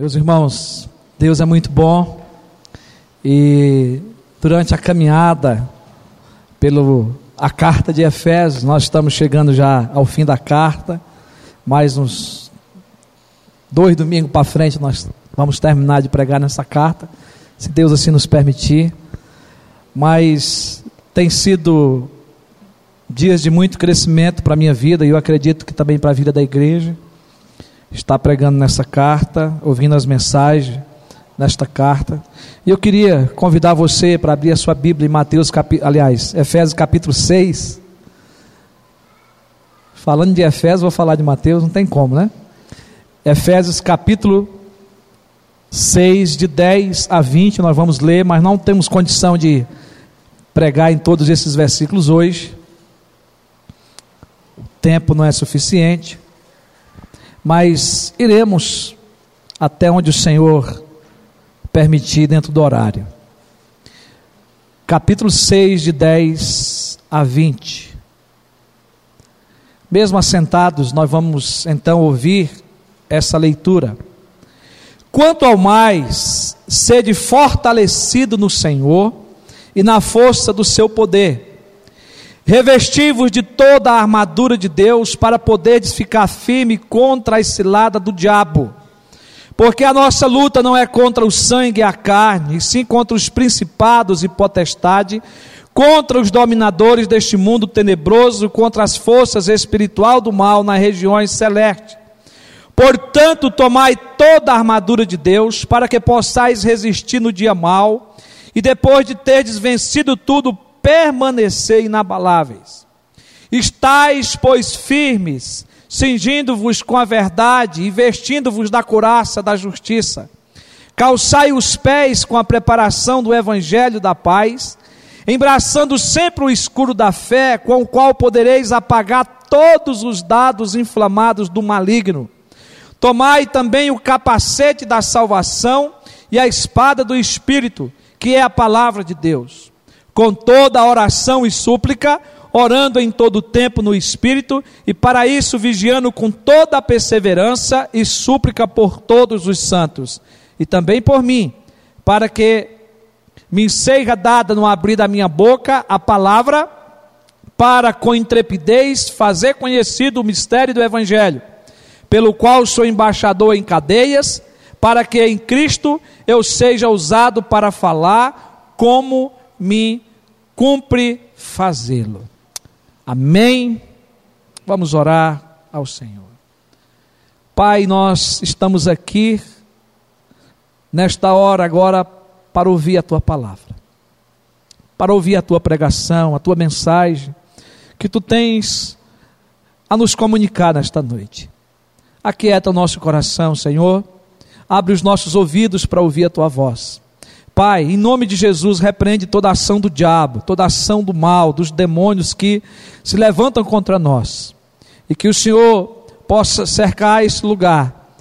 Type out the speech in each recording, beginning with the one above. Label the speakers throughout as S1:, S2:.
S1: Meus irmãos, Deus é muito bom e durante a caminhada pelo a carta de Efésios, nós estamos chegando já ao fim da carta, mais uns dois domingos para frente nós vamos terminar de pregar nessa carta, se Deus assim nos permitir. Mas tem sido dias de muito crescimento para a minha vida e eu acredito que também para a vida da igreja está pregando nessa carta, ouvindo as mensagens nesta carta. E eu queria convidar você para abrir a sua Bíblia em Mateus, capi... aliás, Efésios capítulo 6. Falando de Efésios, vou falar de Mateus, não tem como, né? Efésios capítulo 6, de 10 a 20, nós vamos ler, mas não temos condição de pregar em todos esses versículos hoje. O tempo não é suficiente mas iremos até onde o Senhor permitir dentro do horário. Capítulo 6, de 10 a 20. Mesmo assentados, nós vamos então ouvir essa leitura. Quanto ao mais, sede fortalecido no Senhor e na força do seu poder Revesti-vos de toda a armadura de Deus para poderes ficar firme contra a cilada do diabo. Porque a nossa luta não é contra o sangue e a carne, e sim contra os principados e potestade, contra os dominadores deste mundo tenebroso, contra as forças espiritual do mal nas regiões celestes. Portanto, tomai toda a armadura de Deus, para que possais resistir no dia mal, e depois de terdes vencido tudo, permanecer inabaláveis. Estais, pois, firmes, cingindo-vos com a verdade e vestindo-vos da couraça da justiça. Calçai os pés com a preparação do evangelho da paz, embraçando sempre o escuro da fé, com o qual podereis apagar todos os dados inflamados do maligno. Tomai também o capacete da salvação e a espada do Espírito, que é a palavra de Deus com toda oração e súplica, orando em todo tempo no Espírito, e para isso vigiando com toda a perseverança e súplica por todos os santos, e também por mim, para que me seja dada no abrir da minha boca a palavra, para com intrepidez fazer conhecido o mistério do Evangelho, pelo qual sou embaixador em cadeias, para que em Cristo eu seja usado para falar como me cumpre fazê-lo. Amém? Vamos orar ao Senhor. Pai, nós estamos aqui nesta hora agora para ouvir a tua palavra, para ouvir a tua pregação, a tua mensagem que tu tens a nos comunicar nesta noite. Aquieta o nosso coração, Senhor. Abre os nossos ouvidos para ouvir a tua voz. Pai, em nome de Jesus, repreende toda ação do diabo, toda ação do mal, dos demônios que se levantam contra nós. E que o Senhor possa cercar esse lugar.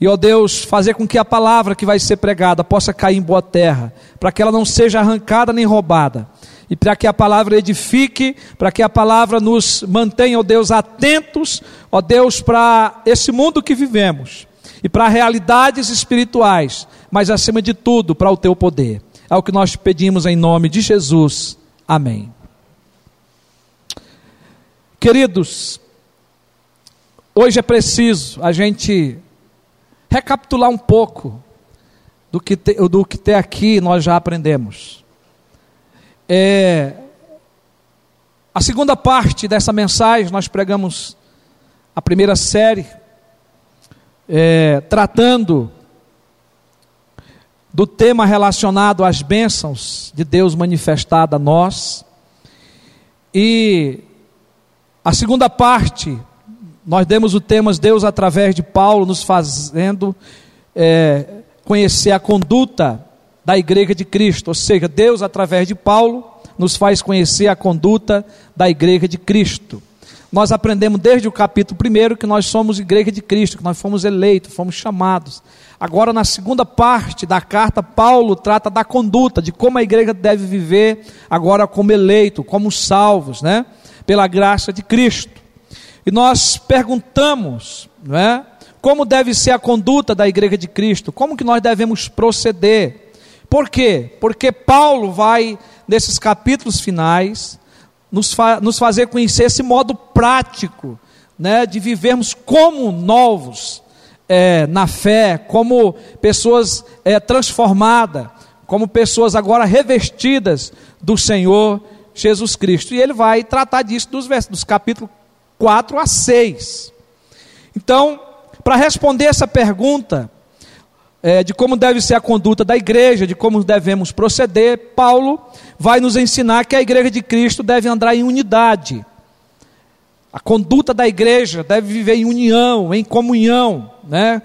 S1: E, ó Deus, fazer com que a palavra que vai ser pregada possa cair em boa terra, para que ela não seja arrancada nem roubada. E para que a palavra edifique, para que a palavra nos mantenha, ó Deus, atentos, ó Deus, para esse mundo que vivemos e para realidades espirituais, mas acima de tudo para o teu poder. É o que nós pedimos em nome de Jesus. Amém. Queridos, hoje é preciso a gente recapitular um pouco do que, te, do que até aqui nós já aprendemos. É, a segunda parte dessa mensagem, nós pregamos a primeira série, é, tratando do tema relacionado às bênçãos de Deus manifestada a nós. E a segunda parte, nós demos o tema Deus através de Paulo, nos fazendo é, conhecer a conduta da igreja de Cristo, ou seja, Deus através de Paulo nos faz conhecer a conduta da igreja de Cristo nós aprendemos desde o capítulo 1 que nós somos igreja de Cristo, que nós fomos eleitos, fomos chamados. Agora, na segunda parte da carta, Paulo trata da conduta, de como a igreja deve viver agora como eleito, como salvos, né? Pela graça de Cristo. E nós perguntamos, não é? como deve ser a conduta da igreja de Cristo, como que nós devemos proceder. Por quê? Porque Paulo vai, nesses capítulos finais, nos, fa nos fazer conhecer esse modo prático né, de vivermos como novos é, na fé, como pessoas é, transformadas, como pessoas agora revestidas do Senhor Jesus Cristo. E ele vai tratar disso dos, dos capítulos 4 a 6. Então, para responder essa pergunta, é, de como deve ser a conduta da igreja, de como devemos proceder, Paulo vai nos ensinar que a igreja de Cristo deve andar em unidade. A conduta da igreja deve viver em união, em comunhão, né?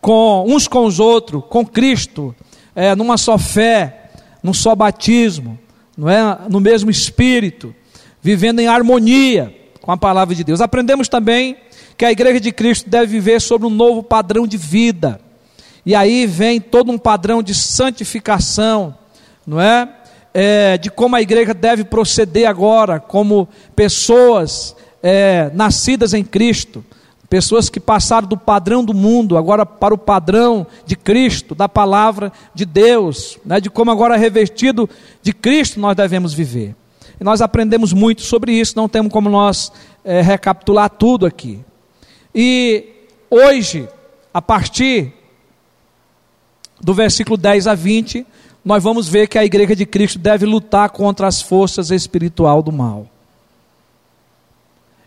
S1: com uns com os outros, com Cristo, é, numa só fé, num só batismo, não é? no mesmo espírito, vivendo em harmonia com a palavra de Deus. Aprendemos também que a igreja de Cristo deve viver sobre um novo padrão de vida. E aí vem todo um padrão de santificação, não é? é de como a igreja deve proceder agora, como pessoas é, nascidas em Cristo, pessoas que passaram do padrão do mundo agora para o padrão de Cristo, da palavra de Deus, né? de como agora revestido de Cristo nós devemos viver. E nós aprendemos muito sobre isso, não temos como nós é, recapitular tudo aqui. E hoje, a partir do versículo 10 a 20, nós vamos ver que a igreja de Cristo deve lutar contra as forças espiritual do mal.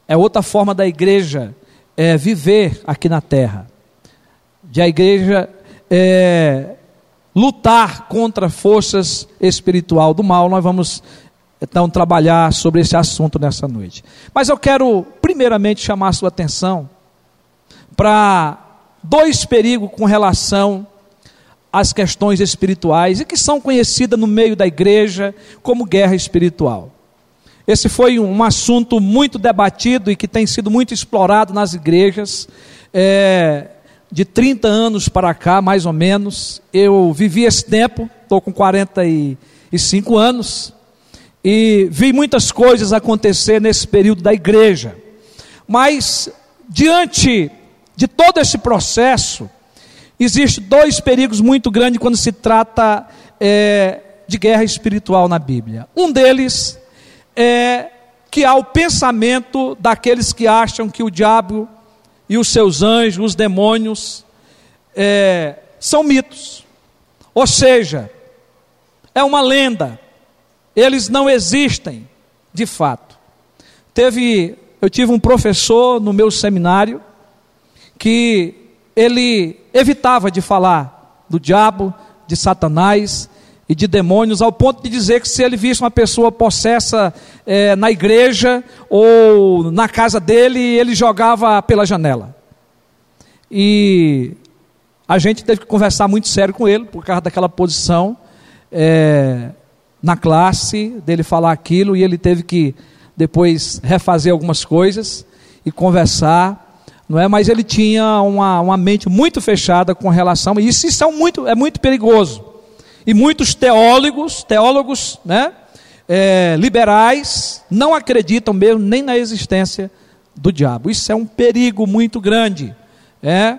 S1: É outra forma da igreja é, viver aqui na terra, de a igreja é, lutar contra forças espiritual do mal. Nós vamos então trabalhar sobre esse assunto nessa noite. Mas eu quero primeiramente chamar a sua atenção para dois perigos com relação as questões espirituais e que são conhecidas no meio da igreja como guerra espiritual. Esse foi um assunto muito debatido e que tem sido muito explorado nas igrejas. É, de 30 anos para cá, mais ou menos, eu vivi esse tempo, estou com 45 anos, e vi muitas coisas acontecer nesse período da igreja. Mas, diante de todo esse processo, Existem dois perigos muito grandes quando se trata é, de guerra espiritual na Bíblia. Um deles é que há o pensamento daqueles que acham que o diabo e os seus anjos, os demônios, é, são mitos. Ou seja, é uma lenda. Eles não existem de fato. Teve, eu tive um professor no meu seminário que ele evitava de falar do diabo, de Satanás e de demônios, ao ponto de dizer que se ele visse uma pessoa possessa é, na igreja ou na casa dele, ele jogava pela janela. E a gente teve que conversar muito sério com ele, por causa daquela posição é, na classe, dele falar aquilo, e ele teve que depois refazer algumas coisas e conversar não é? Mas ele tinha uma, uma mente muito fechada com relação, e isso, é, muito, é muito perigoso. E muitos teólogos, teólogos, né? É, liberais, não acreditam mesmo nem na existência do diabo. Isso é um perigo muito grande. É?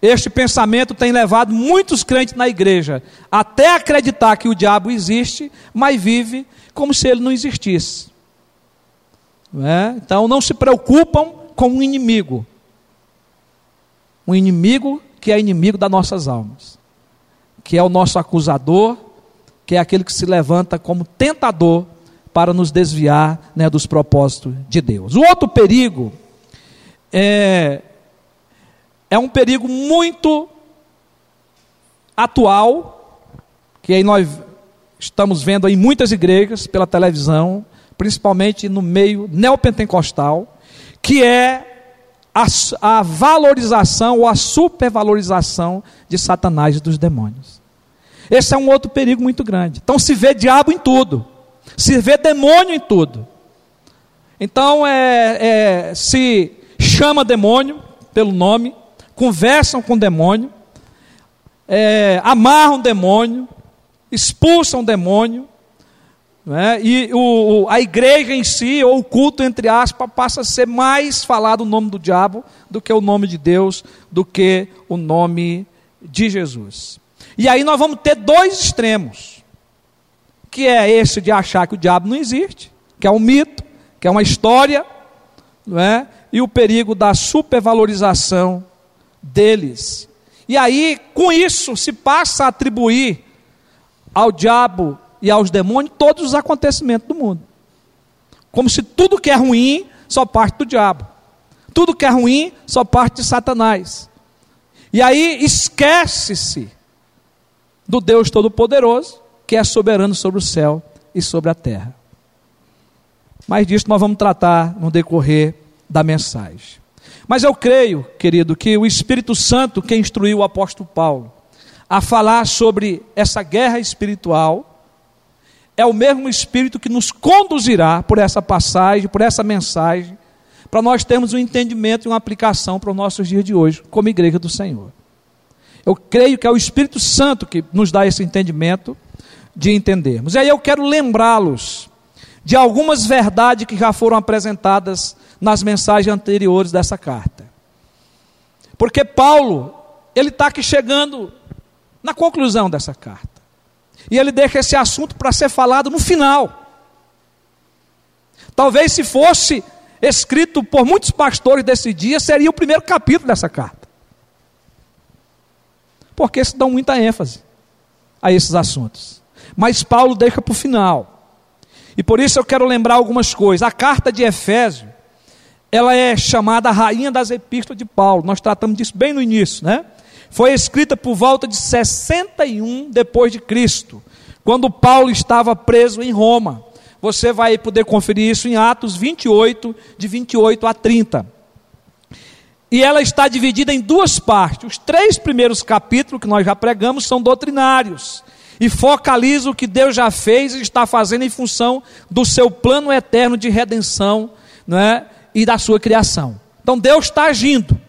S1: Este pensamento tem levado muitos crentes na igreja até acreditar que o diabo existe, mas vive como se ele não existisse. É? Então não se preocupam com o inimigo, um inimigo que é inimigo das nossas almas, que é o nosso acusador, que é aquele que se levanta como tentador para nos desviar né, dos propósitos de Deus. O outro perigo é, é um perigo muito atual, que aí nós estamos vendo em muitas igrejas pela televisão, principalmente no meio neopentecostal, que é a, a valorização ou a supervalorização de Satanás e dos demônios. Esse é um outro perigo muito grande. Então se vê diabo em tudo, se vê demônio em tudo. Então é, é, se chama demônio pelo nome, conversam com demônio, é, amarram demônio, expulsam demônio, é? e o, a igreja em si, ou o culto, entre aspas, passa a ser mais falado o nome do diabo do que o nome de Deus, do que o nome de Jesus. E aí nós vamos ter dois extremos, que é esse de achar que o diabo não existe, que é um mito, que é uma história, não é? e o perigo da supervalorização deles. E aí, com isso, se passa a atribuir ao diabo e aos demônios todos os acontecimentos do mundo. Como se tudo que é ruim só parte do diabo. Tudo que é ruim só parte de Satanás. E aí esquece-se do Deus Todo-Poderoso, que é soberano sobre o céu e sobre a terra. Mas disso nós vamos tratar no decorrer da mensagem. Mas eu creio, querido, que o Espírito Santo que instruiu o apóstolo Paulo a falar sobre essa guerra espiritual é o mesmo Espírito que nos conduzirá por essa passagem, por essa mensagem, para nós termos um entendimento e uma aplicação para os nossos dias de hoje, como igreja do Senhor. Eu creio que é o Espírito Santo que nos dá esse entendimento de entendermos. E aí eu quero lembrá-los de algumas verdades que já foram apresentadas nas mensagens anteriores dessa carta. Porque Paulo, ele está aqui chegando na conclusão dessa carta. E ele deixa esse assunto para ser falado no final. Talvez se fosse escrito por muitos pastores desse dia, seria o primeiro capítulo dessa carta. Porque se dão muita ênfase a esses assuntos. Mas Paulo deixa para o final. E por isso eu quero lembrar algumas coisas. A carta de Efésio, ela é chamada a rainha das epístolas de Paulo. Nós tratamos disso bem no início, né? Foi escrita por volta de 61 depois de Cristo, quando Paulo estava preso em Roma. Você vai poder conferir isso em Atos 28, de 28 a 30. E ela está dividida em duas partes. Os três primeiros capítulos que nós já pregamos são doutrinários e focalizam o que Deus já fez e está fazendo em função do seu plano eterno de redenção não é? e da sua criação. Então Deus está agindo.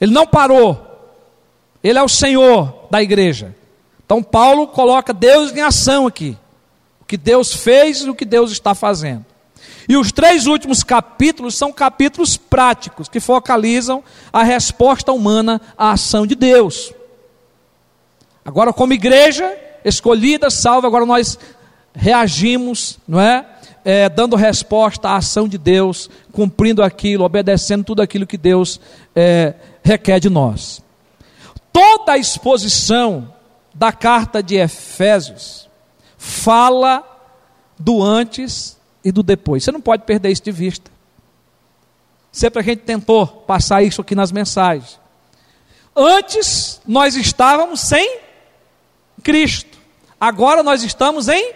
S1: Ele não parou. Ele é o Senhor da igreja. Então Paulo coloca Deus em ação aqui. O que Deus fez e o que Deus está fazendo. E os três últimos capítulos são capítulos práticos que focalizam a resposta humana à ação de Deus. Agora, como igreja escolhida, salva, agora nós reagimos, não é? É? dando resposta à ação de Deus, cumprindo aquilo, obedecendo tudo aquilo que Deus é, requer de nós. Toda a exposição da carta de Efésios fala do antes e do depois. Você não pode perder isso de vista. Sempre a gente tentou passar isso aqui nas mensagens. Antes nós estávamos sem Cristo. Agora nós estamos em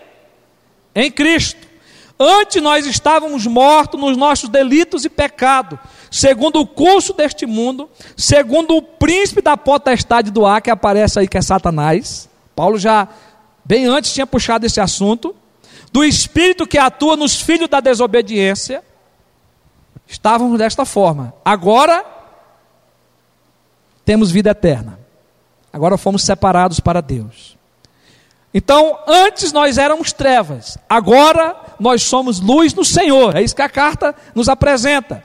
S1: em Cristo. Antes nós estávamos mortos nos nossos delitos e pecados, segundo o curso deste mundo, segundo o príncipe da potestade do ar, que aparece aí, que é Satanás. Paulo já, bem antes, tinha puxado esse assunto. Do espírito que atua nos filhos da desobediência. Estávamos desta forma. Agora, temos vida eterna. Agora fomos separados para Deus. Então, antes nós éramos trevas, agora nós somos luz no Senhor. É isso que a carta nos apresenta.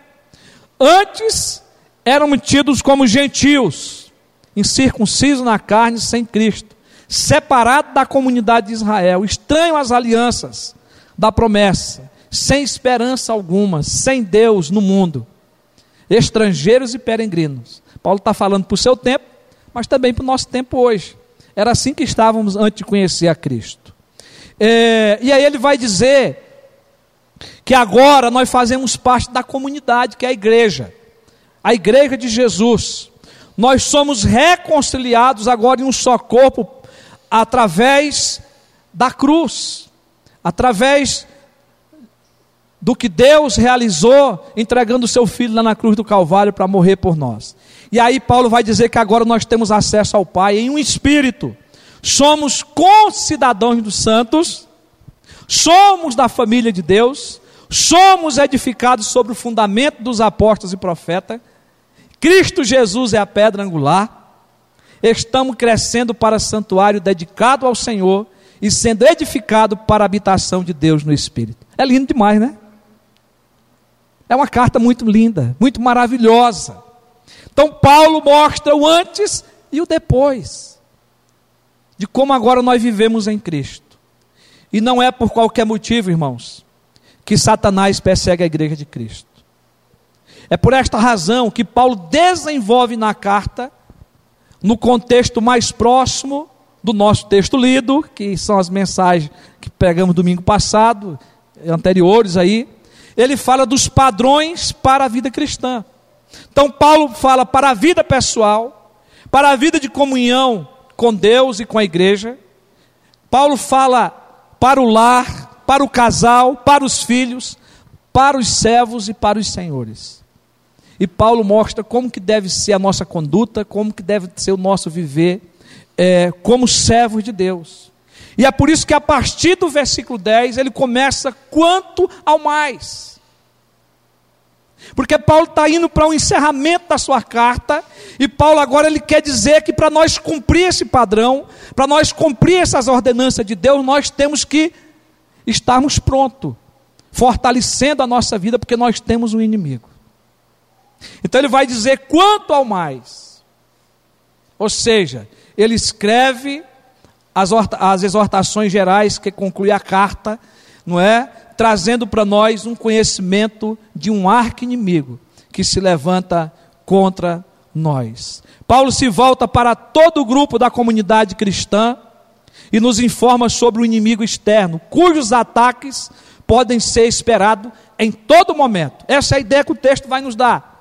S1: Antes éramos tidos como gentios, incircuncisos na carne, sem Cristo, separados da comunidade de Israel, estranho às alianças da promessa, sem esperança alguma, sem Deus no mundo, estrangeiros e peregrinos. Paulo está falando para o seu tempo, mas também para o nosso tempo hoje. Era assim que estávamos antes de conhecer a Cristo. É, e aí ele vai dizer que agora nós fazemos parte da comunidade, que é a igreja, a igreja de Jesus. Nós somos reconciliados agora em um só corpo através da cruz, através do que Deus realizou entregando o seu filho lá na cruz do Calvário para morrer por nós. E aí Paulo vai dizer que agora nós temos acesso ao Pai em um espírito. Somos concidadãos dos santos, somos da família de Deus, somos edificados sobre o fundamento dos apóstolos e profetas. Cristo Jesus é a pedra angular. Estamos crescendo para santuário dedicado ao Senhor e sendo edificado para a habitação de Deus no Espírito. É lindo demais, né? É uma carta muito linda, muito maravilhosa. Então, Paulo mostra o antes e o depois, de como agora nós vivemos em Cristo. E não é por qualquer motivo, irmãos, que Satanás persegue a igreja de Cristo. É por esta razão que Paulo desenvolve na carta, no contexto mais próximo do nosso texto lido, que são as mensagens que pegamos domingo passado, anteriores aí, ele fala dos padrões para a vida cristã. Então, Paulo fala para a vida pessoal, para a vida de comunhão com Deus e com a igreja. Paulo fala para o lar, para o casal, para os filhos, para os servos e para os senhores. E Paulo mostra como que deve ser a nossa conduta, como que deve ser o nosso viver é, como servos de Deus. E é por isso que a partir do versículo 10 ele começa quanto ao mais. Porque Paulo está indo para o um encerramento da sua carta, e Paulo agora ele quer dizer que para nós cumprir esse padrão, para nós cumprir essas ordenanças de Deus, nós temos que estarmos prontos, fortalecendo a nossa vida, porque nós temos um inimigo. Então ele vai dizer quanto ao mais. Ou seja, ele escreve as, as exortações gerais que conclui a carta, não é? Trazendo para nós um conhecimento de um arco-inimigo que se levanta contra nós. Paulo se volta para todo o grupo da comunidade cristã e nos informa sobre o inimigo externo, cujos ataques podem ser esperados em todo momento. Essa é a ideia que o texto vai nos dar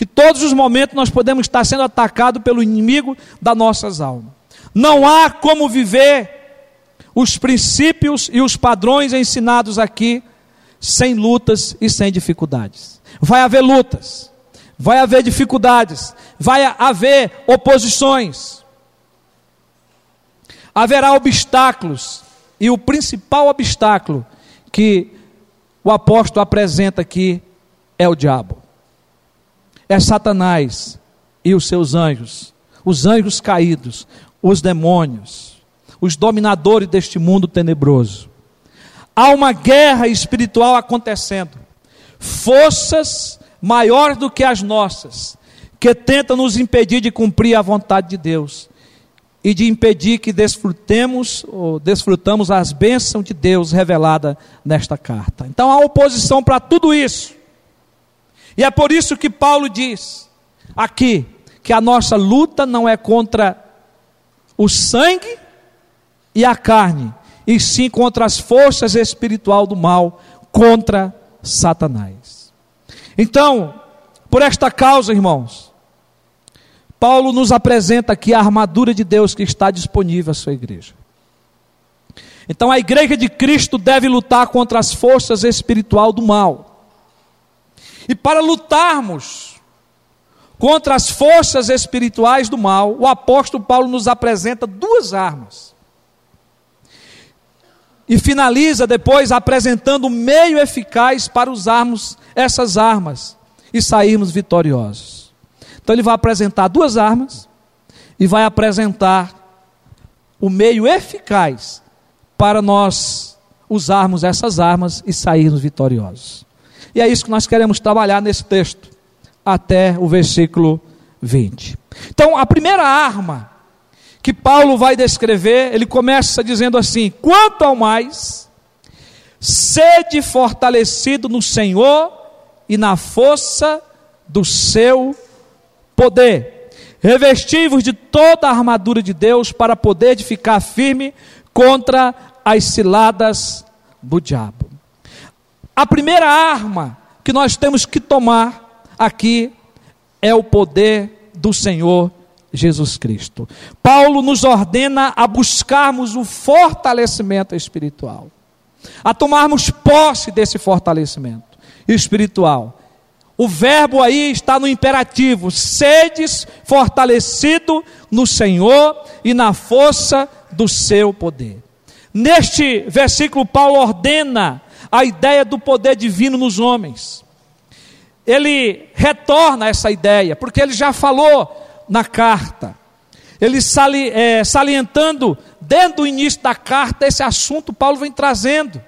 S1: que todos os momentos nós podemos estar sendo atacados pelo inimigo das nossas almas. Não há como viver os princípios e os padrões ensinados aqui sem lutas e sem dificuldades. Vai haver lutas, vai haver dificuldades, vai haver oposições, haverá obstáculos, e o principal obstáculo que o apóstolo apresenta aqui é o diabo. É Satanás e os seus anjos, os anjos caídos, os demônios, os dominadores deste mundo tenebroso. Há uma guerra espiritual acontecendo, forças maiores do que as nossas, que tentam nos impedir de cumprir a vontade de Deus e de impedir que desfrutemos ou desfrutamos as bênçãos de Deus revelada nesta carta. Então há oposição para tudo isso. E é por isso que Paulo diz aqui que a nossa luta não é contra o sangue e a carne, e sim contra as forças espiritual do mal, contra Satanás. Então, por esta causa, irmãos, Paulo nos apresenta aqui a armadura de Deus que está disponível à sua igreja. Então a igreja de Cristo deve lutar contra as forças espiritual do mal. E para lutarmos contra as forças espirituais do mal, o apóstolo Paulo nos apresenta duas armas. E finaliza depois apresentando um meio eficaz para usarmos essas armas e sairmos vitoriosos. Então ele vai apresentar duas armas e vai apresentar o meio eficaz para nós usarmos essas armas e sairmos vitoriosos. E é isso que nós queremos trabalhar nesse texto, até o versículo 20. Então, a primeira arma que Paulo vai descrever, ele começa dizendo assim: quanto ao mais, sede fortalecido no Senhor e na força do seu poder. Revestivos de toda a armadura de Deus para poder ficar firme contra as ciladas do diabo. A primeira arma que nós temos que tomar aqui é o poder do Senhor Jesus Cristo. Paulo nos ordena a buscarmos o fortalecimento espiritual, a tomarmos posse desse fortalecimento espiritual. O verbo aí está no imperativo: sedes fortalecido no Senhor e na força do seu poder. Neste versículo, Paulo ordena a ideia do poder divino nos homens. Ele retorna essa ideia, porque ele já falou na carta. Ele sali, é, salientando desde o início da carta, esse assunto Paulo vem trazendo,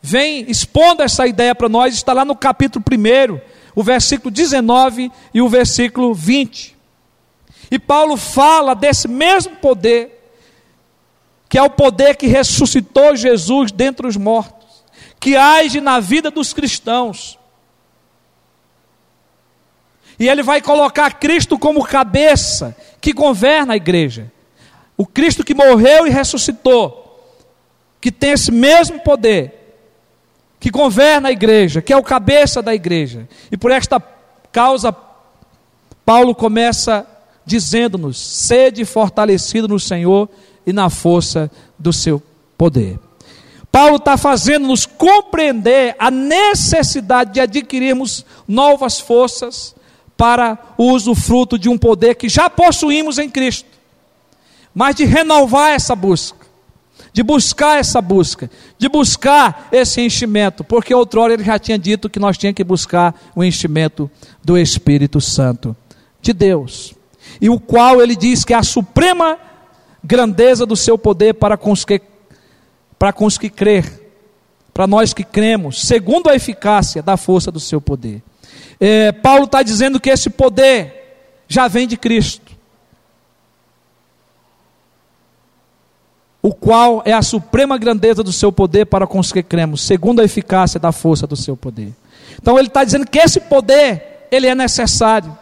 S1: vem expondo essa ideia para nós, está lá no capítulo 1, o versículo 19 e o versículo 20. E Paulo fala desse mesmo poder, que é o poder que ressuscitou Jesus dentre os mortos, que age na vida dos cristãos. E ele vai colocar Cristo como cabeça que governa a igreja. O Cristo que morreu e ressuscitou, que tem esse mesmo poder, que governa a igreja, que é o cabeça da igreja. E por esta causa, Paulo começa dizendo-nos: sede fortalecido no Senhor e na força do seu poder. Paulo está fazendo-nos compreender a necessidade de adquirirmos novas forças para o usufruto de um poder que já possuímos em Cristo, mas de renovar essa busca, de buscar essa busca, de buscar esse enchimento, porque outrora ele já tinha dito que nós tínhamos que buscar o enchimento do Espírito Santo de Deus, e o qual ele diz que é a suprema grandeza do seu poder para com os que, para com os que crer, para nós que cremos, segundo a eficácia da força do seu poder. É, Paulo está dizendo que esse poder já vem de Cristo, o qual é a suprema grandeza do seu poder para com os que cremos, segundo a eficácia da força do seu poder. Então ele está dizendo que esse poder ele é necessário.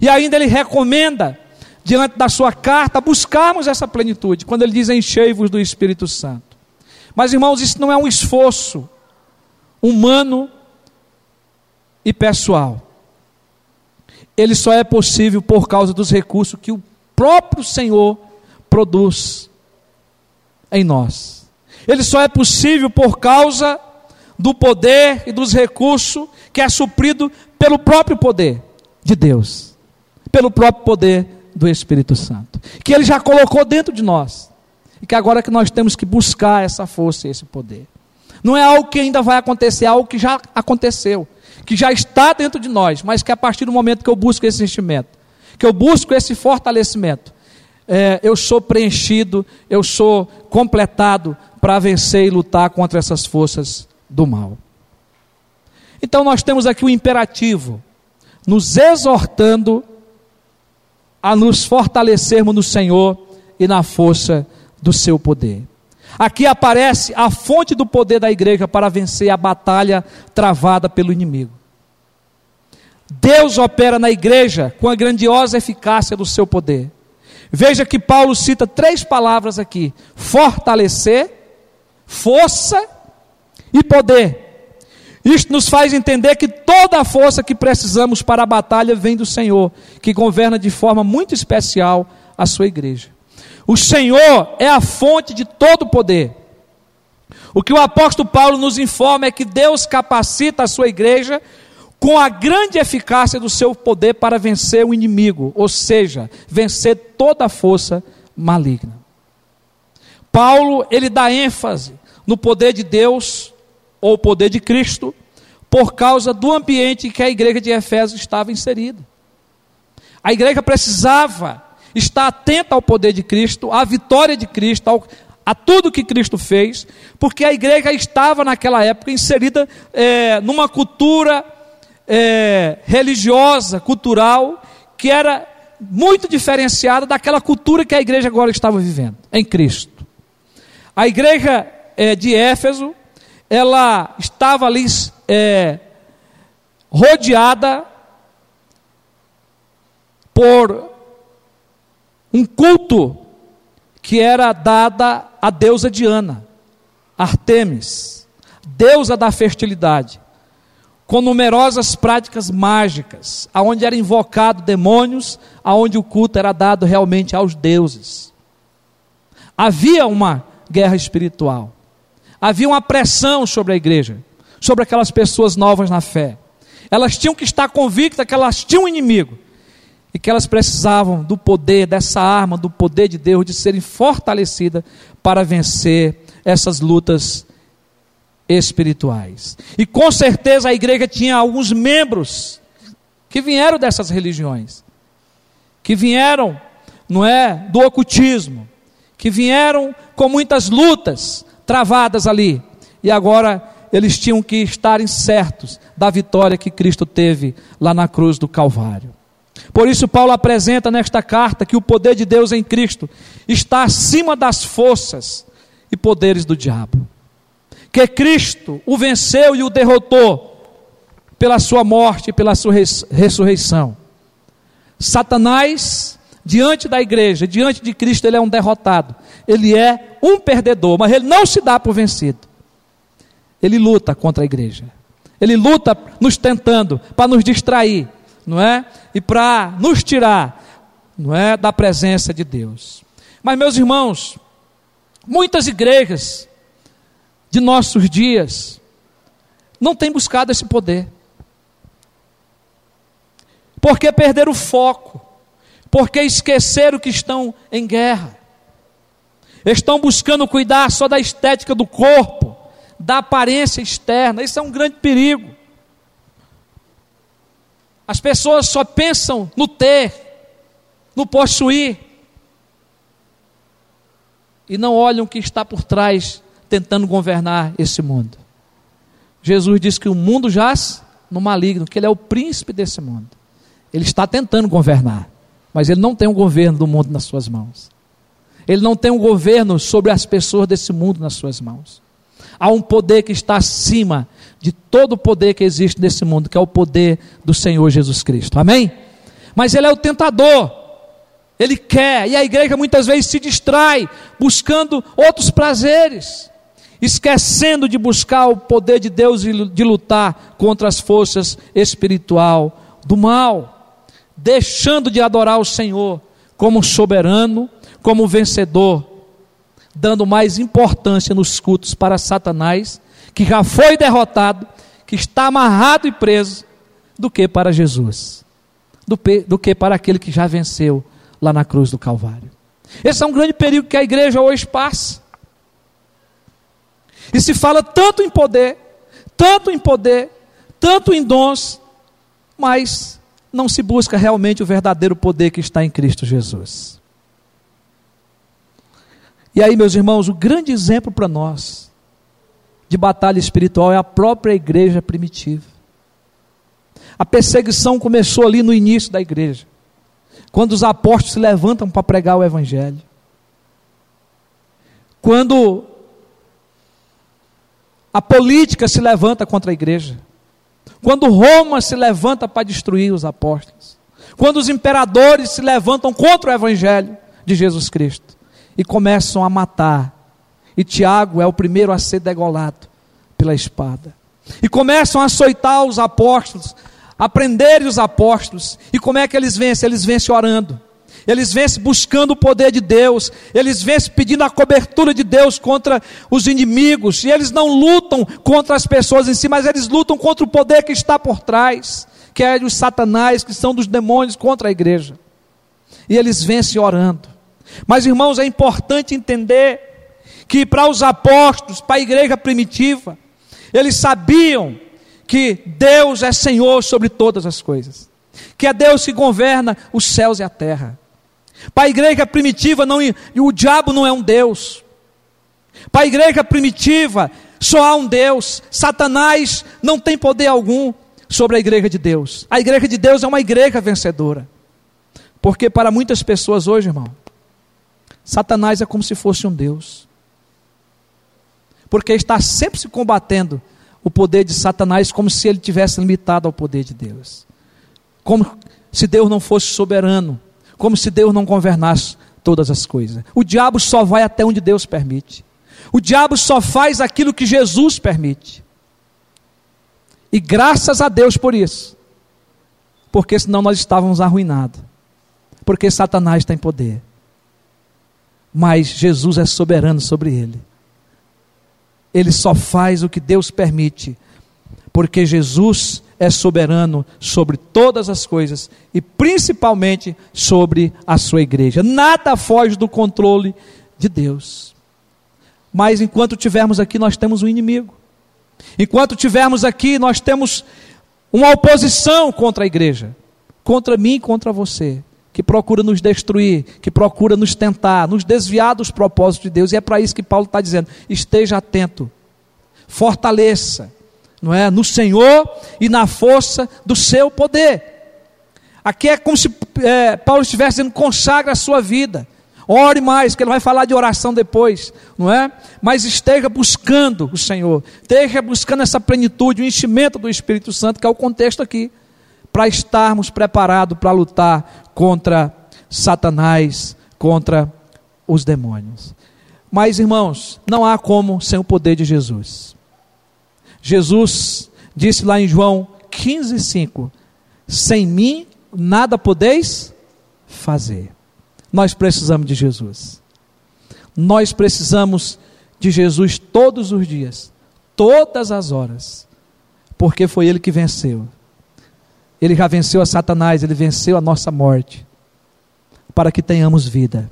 S1: E ainda ele recomenda diante da sua carta, buscarmos essa plenitude, quando ele diz enchei-vos do Espírito Santo. Mas irmãos, isso não é um esforço humano e pessoal. Ele só é possível por causa dos recursos que o próprio Senhor produz em nós. Ele só é possível por causa do poder e dos recursos que é suprido pelo próprio poder de Deus, pelo próprio poder do Espírito Santo, que ele já colocou dentro de nós. E que agora que nós temos que buscar essa força e esse poder. Não é algo que ainda vai acontecer, é algo que já aconteceu, que já está dentro de nós, mas que a partir do momento que eu busco esse sentimento, que eu busco esse fortalecimento, é, eu sou preenchido, eu sou completado para vencer e lutar contra essas forças do mal. Então nós temos aqui o imperativo, nos exortando a nos fortalecermos no Senhor e na força do seu poder. Aqui aparece a fonte do poder da igreja para vencer a batalha travada pelo inimigo. Deus opera na igreja com a grandiosa eficácia do seu poder. Veja que Paulo cita três palavras aqui: fortalecer, força e poder. Isto nos faz entender que toda a força que precisamos para a batalha vem do Senhor, que governa de forma muito especial a sua igreja. O Senhor é a fonte de todo poder. O que o apóstolo Paulo nos informa é que Deus capacita a sua igreja com a grande eficácia do seu poder para vencer o inimigo, ou seja, vencer toda a força maligna. Paulo, ele dá ênfase no poder de Deus ou o poder de Cristo, por causa do ambiente em que a igreja de Efésios estava inserida. A igreja precisava estar atenta ao poder de Cristo, à vitória de Cristo, ao, a tudo que Cristo fez, porque a igreja estava naquela época inserida é, numa cultura é, religiosa, cultural, que era muito diferenciada daquela cultura que a igreja agora estava vivendo, em Cristo. A igreja é, de Éfeso ela estava ali é, rodeada por um culto que era dada à deusa Diana, Artemis, deusa da fertilidade, com numerosas práticas mágicas, aonde era invocado demônios, aonde o culto era dado realmente aos deuses. Havia uma guerra espiritual. Havia uma pressão sobre a igreja, sobre aquelas pessoas novas na fé. Elas tinham que estar convictas que elas tinham um inimigo e que elas precisavam do poder, dessa arma, do poder de Deus, de serem fortalecidas para vencer essas lutas espirituais. E com certeza a igreja tinha alguns membros que vieram dessas religiões, que vieram, não é, do ocultismo, que vieram com muitas lutas travadas ali, e agora eles tinham que estarem certos da vitória que Cristo teve lá na cruz do Calvário. Por isso, Paulo apresenta nesta carta que o poder de Deus em Cristo está acima das forças e poderes do diabo. Que Cristo o venceu e o derrotou pela sua morte e pela sua ressurreição. Satanás, diante da igreja, diante de Cristo, ele é um derrotado. Ele é um perdedor, mas ele não se dá por vencido. Ele luta contra a igreja. Ele luta nos tentando para nos distrair, não é? E para nos tirar, não é, da presença de Deus. Mas meus irmãos, muitas igrejas de nossos dias não têm buscado esse poder. Porque perderam o foco, porque esqueceram que estão em guerra. Estão buscando cuidar só da estética do corpo, da aparência externa. Isso é um grande perigo. As pessoas só pensam no ter, no possuir, e não olham o que está por trás tentando governar esse mundo. Jesus disse que o mundo jaz no maligno, que ele é o príncipe desse mundo. Ele está tentando governar, mas ele não tem o governo do mundo nas suas mãos. Ele não tem um governo sobre as pessoas desse mundo nas suas mãos. Há um poder que está acima de todo o poder que existe nesse mundo, que é o poder do Senhor Jesus Cristo. Amém? Mas ele é o tentador. Ele quer, e a igreja muitas vezes se distrai buscando outros prazeres, esquecendo de buscar o poder de Deus e de lutar contra as forças espiritual do mal deixando de adorar o Senhor como soberano, como vencedor, dando mais importância nos cultos para Satanás, que já foi derrotado, que está amarrado e preso, do que para Jesus, do, que para aquele que já venceu lá na cruz do Calvário. Esse é um grande perigo que a igreja hoje passa. E se fala tanto em poder, tanto em poder, tanto em dons, mas não se busca realmente o verdadeiro poder que está em Cristo Jesus. E aí, meus irmãos, o grande exemplo para nós de batalha espiritual é a própria igreja primitiva. A perseguição começou ali no início da igreja, quando os apóstolos se levantam para pregar o evangelho. Quando a política se levanta contra a igreja. Quando Roma se levanta para destruir os apóstolos. Quando os imperadores se levantam contra o evangelho de Jesus Cristo e começam a matar. E Tiago é o primeiro a ser degolado pela espada. E começam a açoitar os apóstolos, a prender os apóstolos. E como é que eles vencem? Eles vencem orando. Eles vencem buscando o poder de Deus, eles vencem pedindo a cobertura de Deus contra os inimigos, e eles não lutam contra as pessoas em si, mas eles lutam contra o poder que está por trás, que é dos satanás, que são dos demônios contra a igreja. E eles vencem orando. Mas irmãos, é importante entender que para os apóstolos, para a igreja primitiva, eles sabiam que Deus é Senhor sobre todas as coisas, que é Deus que governa os céus e a terra. Para a igreja primitiva, não, o diabo não é um Deus. Para a igreja primitiva, só há um Deus. Satanás não tem poder algum sobre a igreja de Deus. A igreja de Deus é uma igreja vencedora. Porque para muitas pessoas hoje, irmão, Satanás é como se fosse um Deus. Porque está sempre se combatendo o poder de Satanás como se ele tivesse limitado ao poder de Deus. Como se Deus não fosse soberano como se Deus não governasse todas as coisas. O diabo só vai até onde Deus permite. O diabo só faz aquilo que Jesus permite. E graças a Deus por isso. Porque senão nós estávamos arruinados. Porque Satanás tem poder. Mas Jesus é soberano sobre ele. Ele só faz o que Deus permite. Porque Jesus é soberano sobre todas as coisas e principalmente sobre a sua igreja. Nada foge do controle de Deus. Mas enquanto tivermos aqui, nós temos um inimigo. Enquanto tivermos aqui, nós temos uma oposição contra a igreja, contra mim e contra você, que procura nos destruir, que procura nos tentar, nos desviar dos propósitos de Deus. E é para isso que Paulo está dizendo: esteja atento, fortaleça, não é, no Senhor e na força do seu poder. Aqui é como se é, Paulo estivesse dizendo: consagra a sua vida. Ore mais, que ele vai falar de oração depois, não é? Mas esteja buscando o Senhor, esteja buscando essa plenitude, o enchimento do Espírito Santo, que é o contexto aqui, para estarmos preparados para lutar contra Satanás, contra os demônios. Mas, irmãos, não há como sem o poder de Jesus. Jesus disse lá em João 15,5: Sem mim nada podeis fazer. Nós precisamos de Jesus. Nós precisamos de Jesus todos os dias, todas as horas, porque foi Ele que venceu. Ele já venceu a Satanás, ele venceu a nossa morte, para que tenhamos vida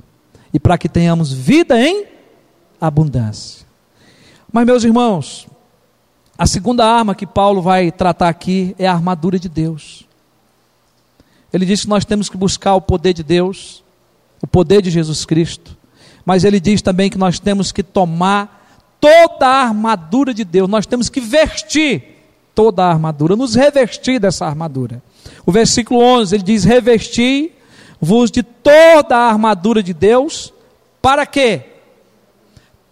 S1: e para que tenhamos vida em abundância. Mas, meus irmãos, a segunda arma que Paulo vai tratar aqui é a armadura de Deus. Ele diz que nós temos que buscar o poder de Deus, o poder de Jesus Cristo, mas ele diz também que nós temos que tomar toda a armadura de Deus, nós temos que vestir toda a armadura, nos revestir dessa armadura. O versículo 11 ele diz: Revesti-vos de toda a armadura de Deus, para quê?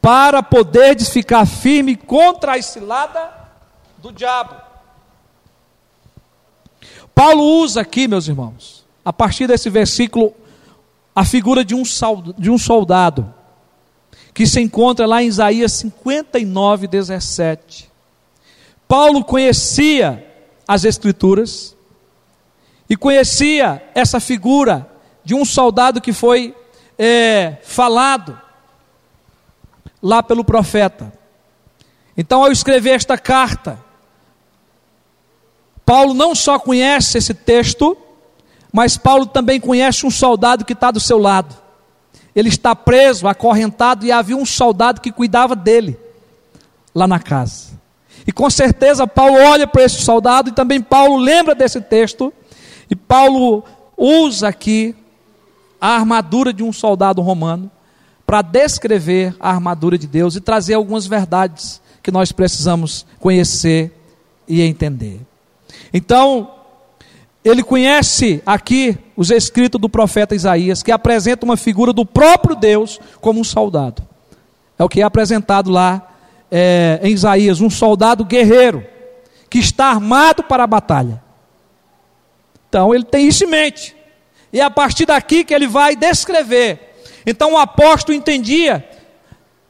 S1: Para poderdes ficar firme contra a cilada do diabo. Paulo usa aqui, meus irmãos, a partir desse versículo a figura de um, de um soldado, que se encontra lá em Isaías 59, 17. Paulo conhecia as Escrituras e conhecia essa figura de um soldado que foi é, falado lá pelo profeta. Então, ao escrever esta carta, Paulo não só conhece esse texto, mas Paulo também conhece um soldado que está do seu lado. Ele está preso, acorrentado, e havia um soldado que cuidava dele lá na casa. E com certeza Paulo olha para esse soldado, e também Paulo lembra desse texto, e Paulo usa aqui a armadura de um soldado romano para descrever a armadura de Deus e trazer algumas verdades que nós precisamos conhecer e entender. Então, ele conhece aqui os escritos do profeta Isaías, que apresenta uma figura do próprio Deus como um soldado. É o que é apresentado lá é, em Isaías, um soldado guerreiro, que está armado para a batalha. Então ele tem isso em mente. E é a partir daqui que ele vai descrever. Então o apóstolo entendia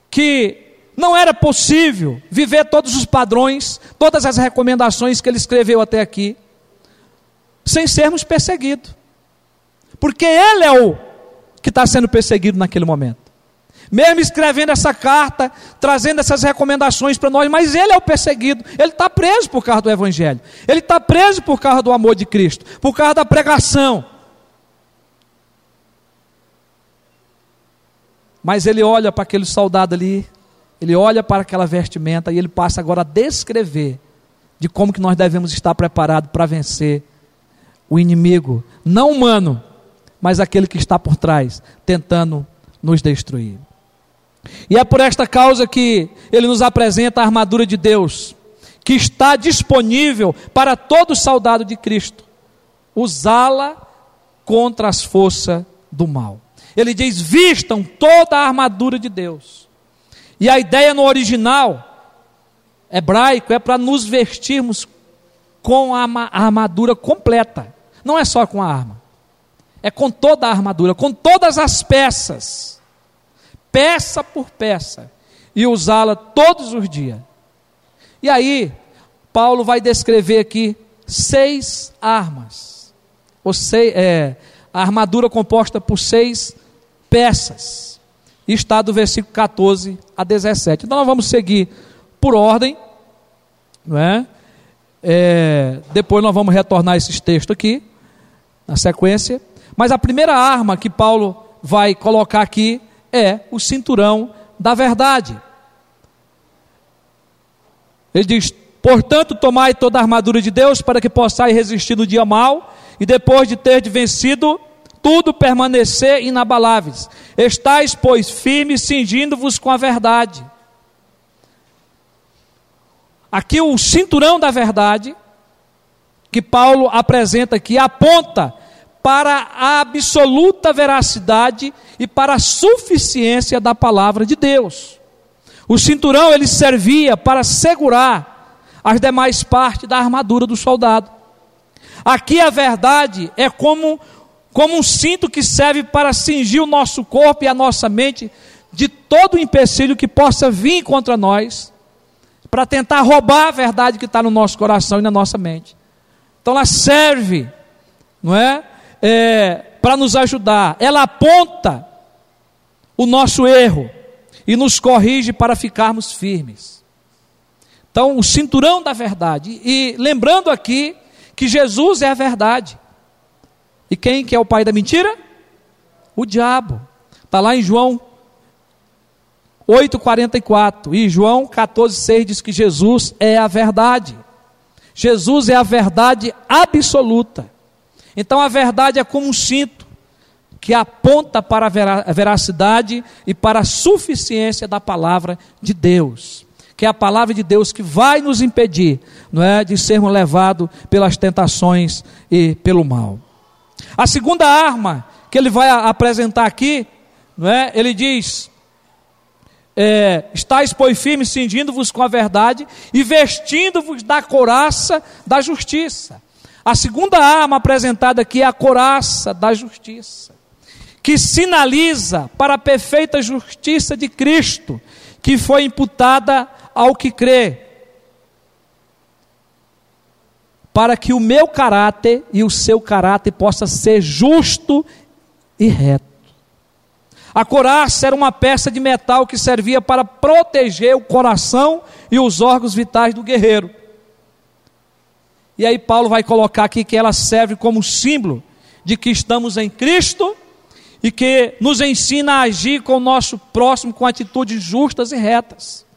S1: que não era possível viver todos os padrões, todas as recomendações que ele escreveu até aqui sem sermos perseguidos. Porque ele é o que está sendo perseguido naquele momento. Mesmo escrevendo essa carta, trazendo essas recomendações para nós, mas ele é o perseguido, ele está preso por causa do Evangelho, ele está preso por causa do amor de Cristo, por causa da pregação. Mas ele olha para aquele soldado ali, ele olha para aquela vestimenta e ele passa agora a descrever de como que nós devemos estar preparados para vencer o inimigo, não humano, mas aquele que está por trás, tentando nos destruir. E é por esta causa que ele nos apresenta a armadura de Deus, que está disponível para todo soldado de Cristo, usá-la contra as forças do mal. Ele diz: vistam toda a armadura de Deus. E a ideia no original hebraico é para nos vestirmos com a armadura completa. Não é só com a arma, é com toda a armadura, com todas as peças, peça por peça, e usá-la todos os dias. E aí, Paulo vai descrever aqui seis armas, ou seis, é, a armadura composta por seis peças. Está do versículo 14 a 17. Então nós vamos seguir por ordem, não é? é depois nós vamos retornar esses textos aqui na sequência. Mas a primeira arma que Paulo vai colocar aqui é o cinturão da verdade. Ele diz: Portanto, tomai toda a armadura de Deus para que possais resistir no dia mal e depois de ter vencido contudo permanecer inabaláveis. Estais, pois, firmes, cingindo-vos com a verdade. Aqui o cinturão da verdade, que Paulo apresenta aqui, aponta para a absoluta veracidade e para a suficiência da palavra de Deus. O cinturão ele servia para segurar as demais partes da armadura do soldado. Aqui a verdade é como, como um cinto que serve para cingir o nosso corpo e a nossa mente de todo o empecilho que possa vir contra nós, para tentar roubar a verdade que está no nosso coração e na nossa mente. Então ela serve, não é, é para nos ajudar. Ela aponta o nosso erro e nos corrige para ficarmos firmes. Então, o cinturão da verdade. E lembrando aqui que Jesus é a verdade. E quem que é o pai da mentira? O diabo. Está lá em João 8,44. E João 14,6 diz que Jesus é a verdade. Jesus é a verdade absoluta. Então a verdade é como um cinto que aponta para a veracidade e para a suficiência da palavra de Deus que é a palavra de Deus que vai nos impedir, não é, de sermos levados pelas tentações e pelo mal. A segunda arma que ele vai apresentar aqui, não é, ele diz: é, estáis, pois, firmes, cingindo-vos com a verdade e vestindo-vos da coraça da justiça. A segunda arma apresentada aqui é a coraça da justiça, que sinaliza para a perfeita justiça de Cristo, que foi imputada ao que crê, para que o meu caráter e o seu caráter possa ser justo e reto. A coraça era uma peça de metal que servia para proteger o coração e os órgãos vitais do guerreiro. E aí Paulo vai colocar aqui que ela serve como símbolo de que estamos em Cristo e que nos ensina a agir com o nosso próximo com atitudes justas e retas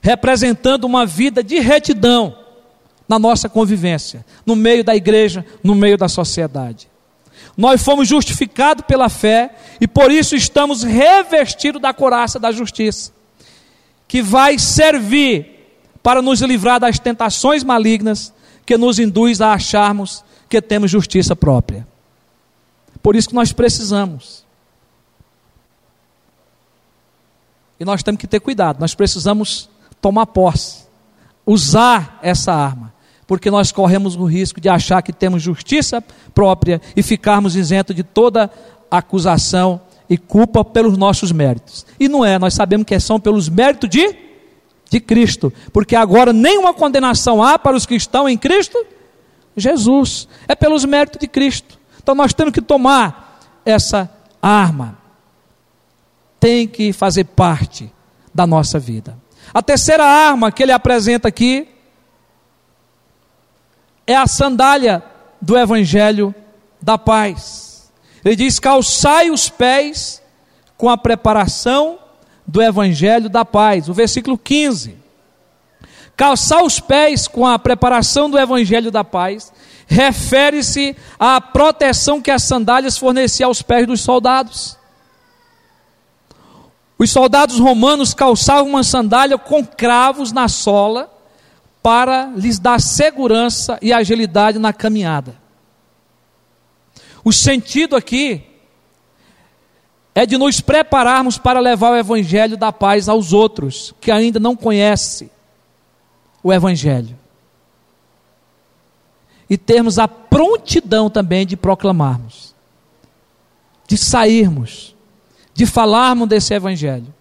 S1: representando uma vida de retidão na nossa convivência, no meio da igreja, no meio da sociedade. Nós fomos justificados pela fé e por isso estamos revestidos da coraça da justiça, que vai servir para nos livrar das tentações malignas que nos induz a acharmos que temos justiça própria. Por isso que nós precisamos. E nós temos que ter cuidado, nós precisamos tomar posse, usar essa arma, porque nós corremos o risco de achar que temos justiça própria e ficarmos isentos de toda acusação e culpa pelos nossos méritos. E não é, nós sabemos que são pelos méritos de, de Cristo, porque agora nenhuma condenação há para os que estão em Cristo Jesus, é pelos méritos de Cristo. Então nós temos que tomar essa arma, tem que fazer parte da nossa vida. A terceira arma que ele apresenta aqui é a sandália do Evangelho da paz. Ele diz: calçai os pés com a preparação do Evangelho da paz. O versículo 15. Calçar os pés com a preparação do Evangelho da paz refere-se à proteção que as sandálias forneciam aos pés dos soldados. Os soldados romanos calçavam uma sandália com cravos na sola para lhes dar segurança e agilidade na caminhada. O sentido aqui é de nos prepararmos para levar o evangelho da paz aos outros que ainda não conhecem o evangelho. E termos a prontidão também de proclamarmos, de sairmos de falarmos desse evangelho.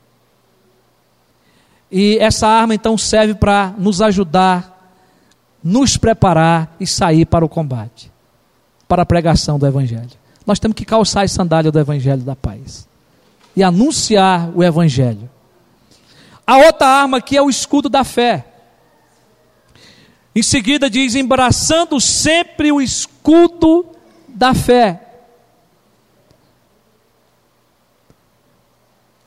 S1: E essa arma então serve para nos ajudar, nos preparar e sair para o combate, para a pregação do evangelho. Nós temos que calçar as sandálias do evangelho da paz e anunciar o evangelho. A outra arma aqui é o escudo da fé. Em seguida diz: embraçando sempre o escudo da fé.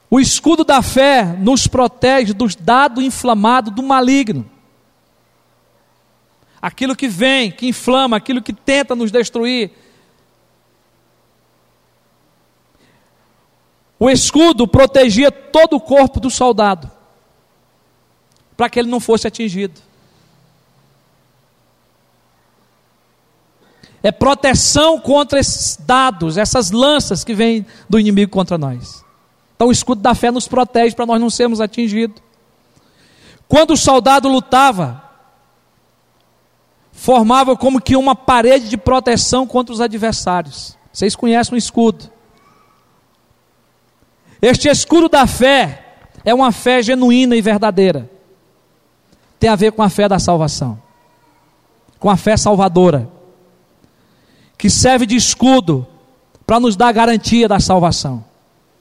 S1: O escudo da fé nos protege dos dados inflamados do maligno. aquilo que vem, que inflama, aquilo que tenta nos destruir. O escudo protegia todo o corpo do soldado, para que ele não fosse atingido. É proteção contra esses dados, essas lanças que vêm do inimigo contra nós. Então o escudo da fé nos protege para nós não sermos atingidos. Quando o soldado lutava, formava como que uma parede de proteção contra os adversários. Vocês conhecem o escudo. Este escudo da fé é uma fé genuína e verdadeira. Tem a ver com a fé da salvação, com a fé salvadora, que serve de escudo para nos dar garantia da salvação,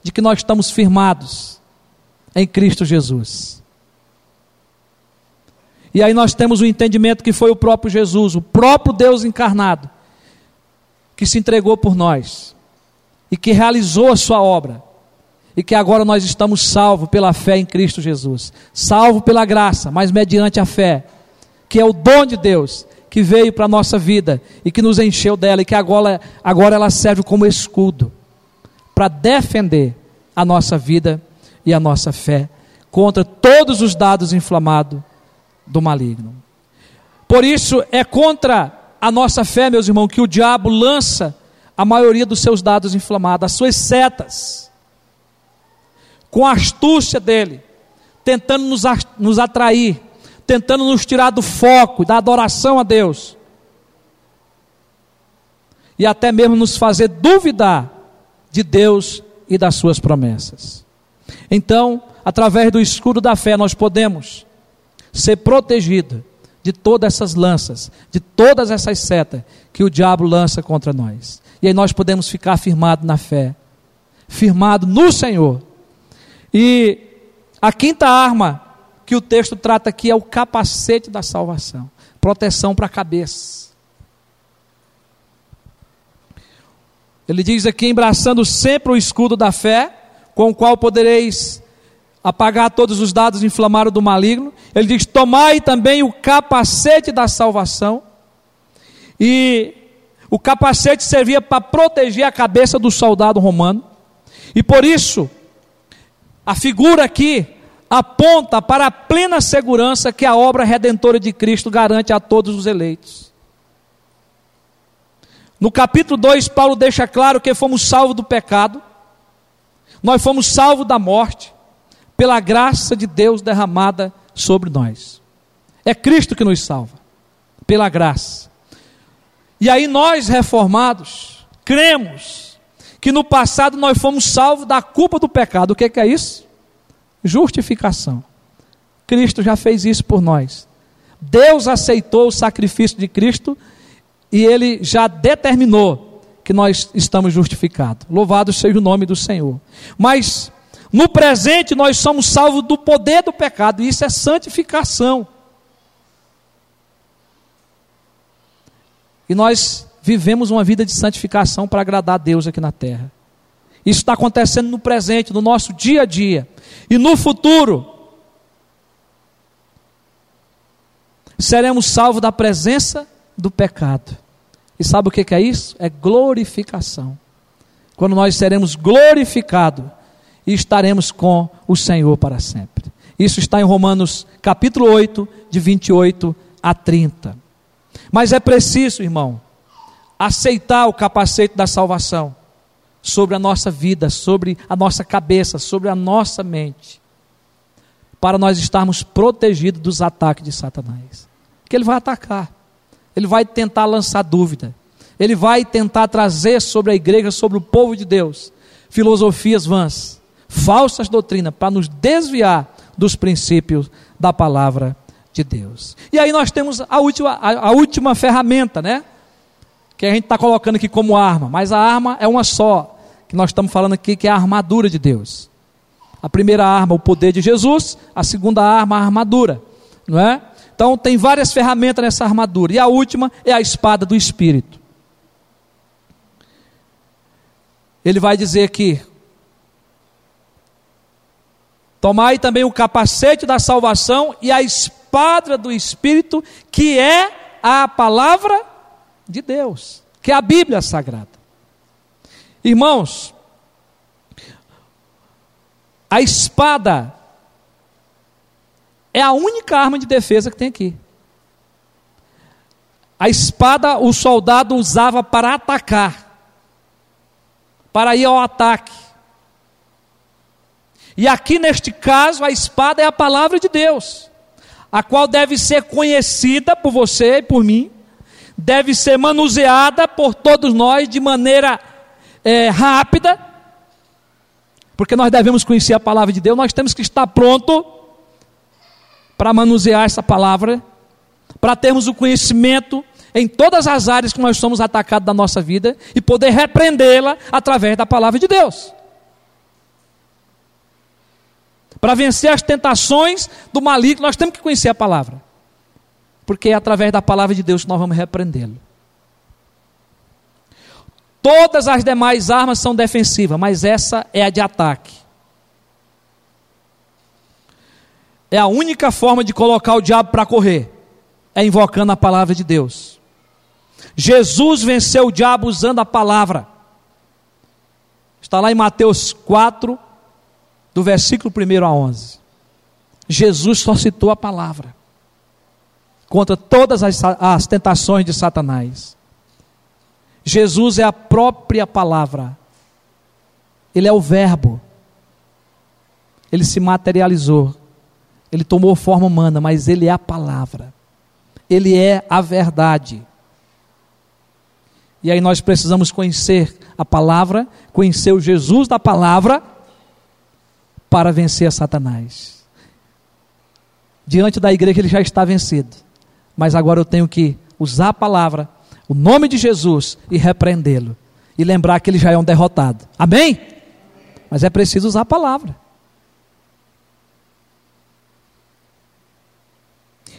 S1: de que nós estamos firmados em Cristo Jesus. E aí nós temos o entendimento que foi o próprio Jesus, o próprio Deus encarnado, que se entregou por nós e que realizou a sua obra. E que agora nós estamos salvos pela fé em Cristo Jesus. Salvo pela graça, mas mediante a fé, que é o dom de Deus, que veio para a nossa vida e que nos encheu dela, e que agora, agora ela serve como escudo para defender a nossa vida e a nossa fé contra todos os dados inflamados do maligno. Por isso, é contra a nossa fé, meus irmãos, que o diabo lança a maioria dos seus dados inflamados, as suas setas, com a astúcia dele, tentando nos, nos atrair, tentando nos tirar do foco, da adoração a Deus, e até mesmo nos fazer duvidar de Deus e das suas promessas. Então, através do escudo da fé, nós podemos ser protegida de todas essas lanças, de todas essas setas que o diabo lança contra nós. E aí nós podemos ficar firmados na fé, firmado no Senhor. E a quinta arma que o texto trata aqui é o capacete da salvação proteção para a cabeça. Ele diz aqui: embraçando sempre o escudo da fé, com o qual podereis apagar todos os dados inflamados do maligno. Ele diz: Tomai também o capacete da salvação. E o capacete servia para proteger a cabeça do soldado romano. E por isso, a figura aqui aponta para a plena segurança que a obra redentora de Cristo garante a todos os eleitos. No capítulo 2, Paulo deixa claro que fomos salvos do pecado, nós fomos salvos da morte, pela graça de Deus derramada sobre nós. É Cristo que nos salva, pela graça. E aí nós, reformados, cremos que no passado nós fomos salvos da culpa do pecado. O que é, isso? Justificação. Cristo já fez isso por nós. Deus aceitou o sacrifício de Cristo e ele já determinou que nós estamos justificados. Louvado seja o nome do Senhor. Mas no presente, nós somos salvos do poder do pecado, e isso é santificação. E nós vivemos uma vida de santificação para agradar a Deus aqui na terra. Isso está acontecendo no presente, no nosso dia a dia. E no futuro, seremos salvos da presença do pecado. E sabe o que é isso? É glorificação. Quando nós seremos glorificados e estaremos com o Senhor para sempre. Isso está em Romanos capítulo 8, de 28 a 30. Mas é preciso, irmão, aceitar o capacete da salvação sobre a nossa vida, sobre a nossa cabeça, sobre a nossa mente, para nós estarmos protegidos dos ataques de Satanás. Que ele vai atacar, ele vai tentar lançar dúvida, ele vai tentar trazer sobre a igreja, sobre o povo de Deus, filosofias vãs falsas doutrinas para nos desviar dos princípios da palavra de Deus. E aí nós temos a última, a, a última ferramenta, né? Que a gente está colocando aqui como arma, mas a arma é uma só, que nós estamos falando aqui, que é a armadura de Deus. A primeira arma, o poder de Jesus, a segunda arma, a armadura, não é? Então tem várias ferramentas nessa armadura, e a última é a espada do Espírito. Ele vai dizer que Tomai também o capacete da salvação e a espada do Espírito, que é a palavra de Deus, que é a Bíblia Sagrada. Irmãos, a espada é a única arma de defesa que tem aqui. A espada o soldado usava para atacar, para ir ao ataque. E aqui neste caso, a espada é a palavra de Deus, a qual deve ser conhecida por você e por mim, deve ser manuseada por todos nós de maneira é, rápida, porque nós devemos conhecer a palavra de Deus, nós temos que estar pronto para manusear essa palavra, para termos o conhecimento em todas as áreas que nós somos atacados da nossa vida e poder repreendê-la através da palavra de Deus. Para vencer as tentações do maligno, nós temos que conhecer a palavra. Porque é através da palavra de Deus que nós vamos repreendê-lo. Todas as demais armas são defensivas, mas essa é a de ataque. É a única forma de colocar o diabo para correr, é invocando a palavra de Deus. Jesus venceu o diabo usando a palavra. Está lá em Mateus 4, do versículo 1 a 11. Jesus só citou a palavra contra todas as, as tentações de Satanás. Jesus é a própria palavra, Ele é o Verbo, Ele se materializou, Ele tomou forma humana, mas Ele é a palavra, Ele é a verdade. E aí nós precisamos conhecer a palavra, conhecer o Jesus da palavra para vencer a Satanás. Diante da igreja ele já está vencido. Mas agora eu tenho que usar a palavra, o nome de Jesus e repreendê-lo. E lembrar que ele já é um derrotado. Amém? Mas é preciso usar a palavra.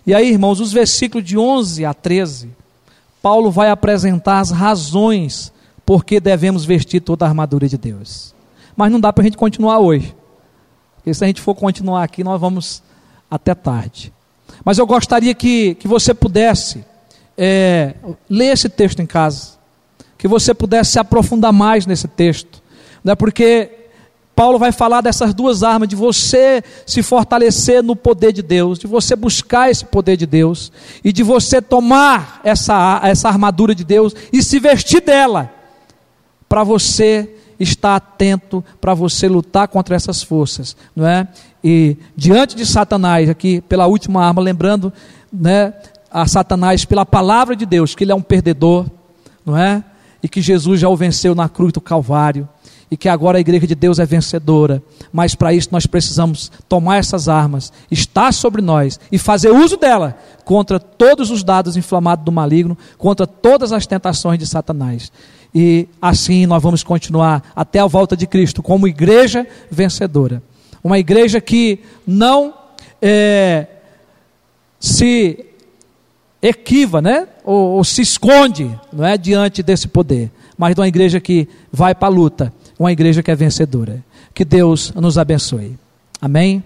S1: E aí, irmãos, os versículos de 11 a 13, Paulo vai apresentar as razões por que devemos vestir toda a armadura de Deus. Mas não dá para a gente continuar hoje. Porque se a gente for continuar aqui, nós vamos até tarde. Mas eu gostaria que, que você pudesse é, ler esse texto em casa, que você pudesse se aprofundar mais nesse texto, né, porque Paulo vai falar dessas duas armas, de você se fortalecer no poder de Deus, de você buscar esse poder de Deus, e de você tomar essa, essa armadura de Deus e se vestir dela, para você estar atento para você lutar contra essas forças, não é? E diante de Satanás, aqui pela última arma, lembrando, né, a Satanás pela palavra de Deus, que ele é um perdedor, não é? E que Jesus já o venceu na cruz do Calvário e que agora a igreja de Deus é vencedora, mas para isso nós precisamos tomar essas armas, estar sobre nós e fazer uso dela contra todos os dados inflamados do maligno, contra todas as tentações de Satanás. E assim nós vamos continuar até a volta de Cristo como igreja vencedora. Uma igreja que não é, se equiva, né? Ou, ou, se esconde, não é, diante desse poder, mas de uma igreja que vai para a luta uma igreja que é vencedora. Que Deus nos abençoe. Amém?